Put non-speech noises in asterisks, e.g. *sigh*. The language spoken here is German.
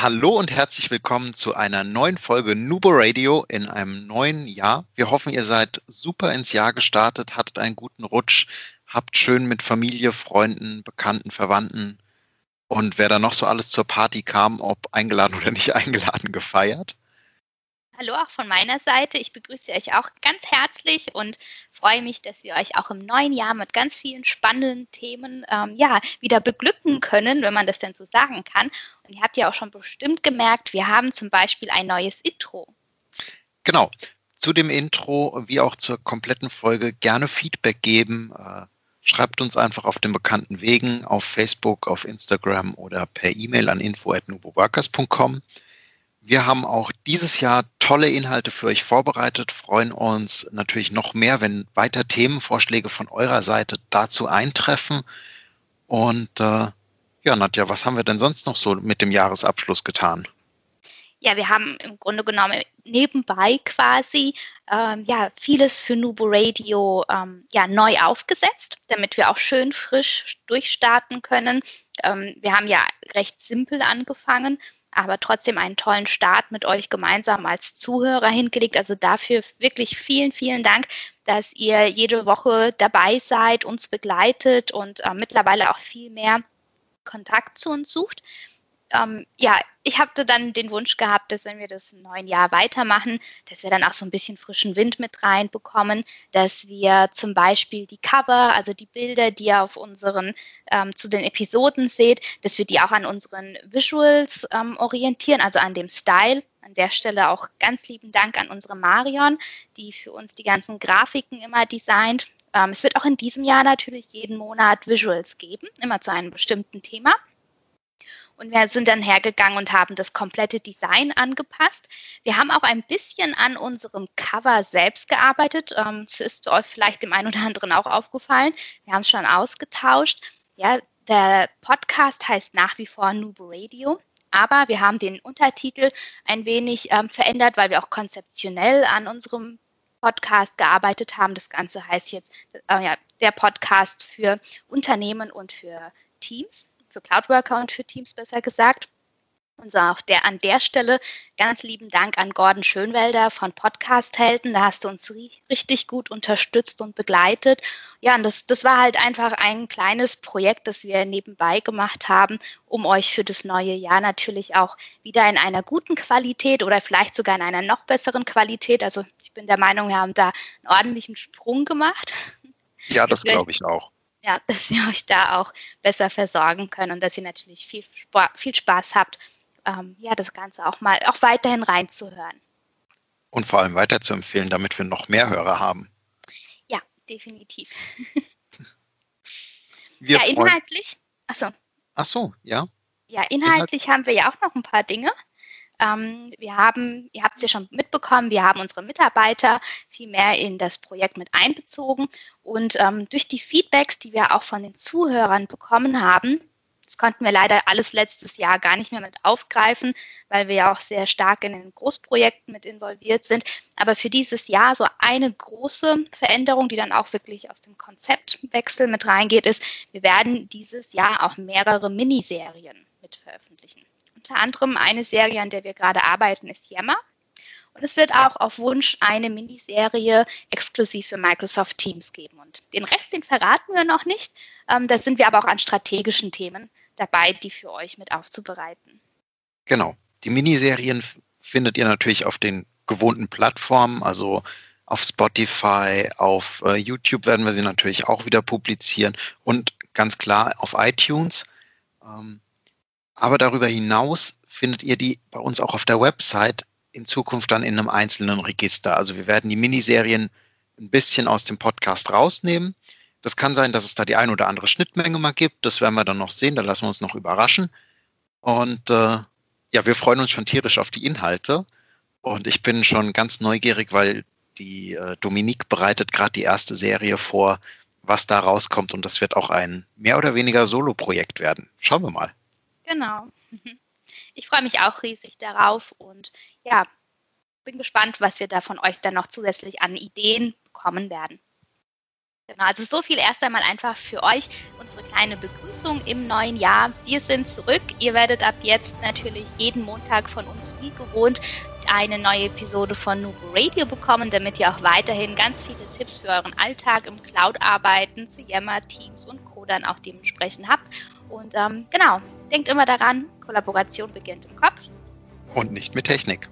Hallo und herzlich willkommen zu einer neuen Folge Nubo Radio in einem neuen Jahr. Wir hoffen, ihr seid super ins Jahr gestartet, hattet einen guten Rutsch, habt schön mit Familie, Freunden, Bekannten, Verwandten und wer da noch so alles zur Party kam, ob eingeladen oder nicht *laughs* eingeladen, gefeiert. Hallo auch von meiner Seite. Ich begrüße euch auch ganz herzlich und freue mich, dass wir euch auch im neuen Jahr mit ganz vielen spannenden Themen ähm, ja, wieder beglücken können, wenn man das denn so sagen kann. Und ihr habt ja auch schon bestimmt gemerkt, wir haben zum Beispiel ein neues Intro. Genau. Zu dem Intro wie auch zur kompletten Folge gerne Feedback geben. Äh, schreibt uns einfach auf den bekannten Wegen auf Facebook, auf Instagram oder per E-Mail an info@nuboworkers.com. Wir haben auch dieses Jahr tolle Inhalte für euch vorbereitet, freuen uns natürlich noch mehr, wenn weiter Themenvorschläge von eurer Seite dazu eintreffen. Und äh, ja, Nadja, was haben wir denn sonst noch so mit dem Jahresabschluss getan? Ja, wir haben im Grunde genommen nebenbei quasi ähm, ja, vieles für Nubo Radio ähm, ja, neu aufgesetzt, damit wir auch schön frisch durchstarten können. Ähm, wir haben ja recht simpel angefangen aber trotzdem einen tollen Start mit euch gemeinsam als Zuhörer hingelegt. Also dafür wirklich vielen, vielen Dank, dass ihr jede Woche dabei seid, uns begleitet und äh, mittlerweile auch viel mehr Kontakt zu uns sucht ähm, ja, ich habe dann den Wunsch gehabt, dass wenn wir das im neuen Jahr weitermachen, dass wir dann auch so ein bisschen frischen Wind mit reinbekommen, dass wir zum Beispiel die Cover, also die Bilder, die ihr auf unseren ähm, zu den Episoden seht, dass wir die auch an unseren Visuals ähm, orientieren, also an dem Style. An der Stelle auch ganz lieben Dank an unsere Marion, die für uns die ganzen Grafiken immer designt. Ähm, es wird auch in diesem Jahr natürlich jeden Monat Visuals geben, immer zu einem bestimmten Thema. Und wir sind dann hergegangen und haben das komplette Design angepasst. Wir haben auch ein bisschen an unserem Cover selbst gearbeitet. Ähm, es ist euch vielleicht dem einen oder anderen auch aufgefallen. Wir haben es schon ausgetauscht. Ja, der Podcast heißt nach wie vor Nubo Radio. Aber wir haben den Untertitel ein wenig ähm, verändert, weil wir auch konzeptionell an unserem Podcast gearbeitet haben. Das Ganze heißt jetzt äh, ja, der Podcast für Unternehmen und für Teams für Cloud Worker und für Teams besser gesagt. Und so auch der an der Stelle ganz lieben Dank an Gordon Schönwelder von Podcast Helden. Da hast du uns richtig gut unterstützt und begleitet. Ja, und das, das war halt einfach ein kleines Projekt, das wir nebenbei gemacht haben, um euch für das neue Jahr natürlich auch wieder in einer guten Qualität oder vielleicht sogar in einer noch besseren Qualität. Also ich bin der Meinung, wir haben da einen ordentlichen Sprung gemacht. Ja, das glaube ich auch ja, *laughs* dass wir euch da auch besser versorgen können und dass ihr natürlich viel, viel Spaß habt, ähm, ja, das Ganze auch mal auch weiterhin reinzuhören. Und vor allem weiter zu empfehlen, damit wir noch mehr Hörer haben. Ja, definitiv. *laughs* ja, inhaltlich. Achso. Ach so, ja. Ja, inhaltlich Inhalt haben wir ja auch noch ein paar Dinge. Ähm, wir haben, ihr habt es ja schon mitbekommen, wir haben unsere Mitarbeiter viel mehr in das Projekt mit einbezogen und ähm, durch die Feedbacks, die wir auch von den Zuhörern bekommen haben, das konnten wir leider alles letztes Jahr gar nicht mehr mit aufgreifen, weil wir ja auch sehr stark in den Großprojekten mit involviert sind. Aber für dieses Jahr so eine große Veränderung, die dann auch wirklich aus dem Konzeptwechsel mit reingeht, ist, wir werden dieses Jahr auch mehrere Miniserien mit veröffentlichen. Unter anderem eine Serie, an der wir gerade arbeiten, ist Yammer. Und es wird auch auf Wunsch eine Miniserie exklusiv für Microsoft Teams geben. Und den Rest, den verraten wir noch nicht. Ähm, da sind wir aber auch an strategischen Themen dabei, die für euch mit aufzubereiten. Genau. Die Miniserien findet ihr natürlich auf den gewohnten Plattformen, also auf Spotify, auf äh, YouTube werden wir sie natürlich auch wieder publizieren und ganz klar auf iTunes. Ähm, aber darüber hinaus findet ihr die bei uns auch auf der Website in Zukunft dann in einem einzelnen Register. Also wir werden die Miniserien ein bisschen aus dem Podcast rausnehmen. Das kann sein, dass es da die ein oder andere Schnittmenge mal gibt. Das werden wir dann noch sehen. Da lassen wir uns noch überraschen. Und äh, ja, wir freuen uns schon tierisch auf die Inhalte. Und ich bin schon ganz neugierig, weil die äh, Dominique bereitet gerade die erste Serie vor, was da rauskommt. Und das wird auch ein mehr oder weniger Solo-Projekt werden. Schauen wir mal. Genau. Ich freue mich auch riesig darauf und ja, bin gespannt, was wir da von euch dann noch zusätzlich an Ideen bekommen werden. Genau, also so viel erst einmal einfach für euch unsere kleine Begrüßung im neuen Jahr. Wir sind zurück. Ihr werdet ab jetzt natürlich jeden Montag von uns wie gewohnt eine neue Episode von Nubo Radio bekommen, damit ihr auch weiterhin ganz viele Tipps für euren Alltag im Cloud-Arbeiten zu Yammer, Teams und Co. dann auch dementsprechend habt. Und ähm, genau, denkt immer daran, Kollaboration beginnt im Kopf. Und nicht mit Technik.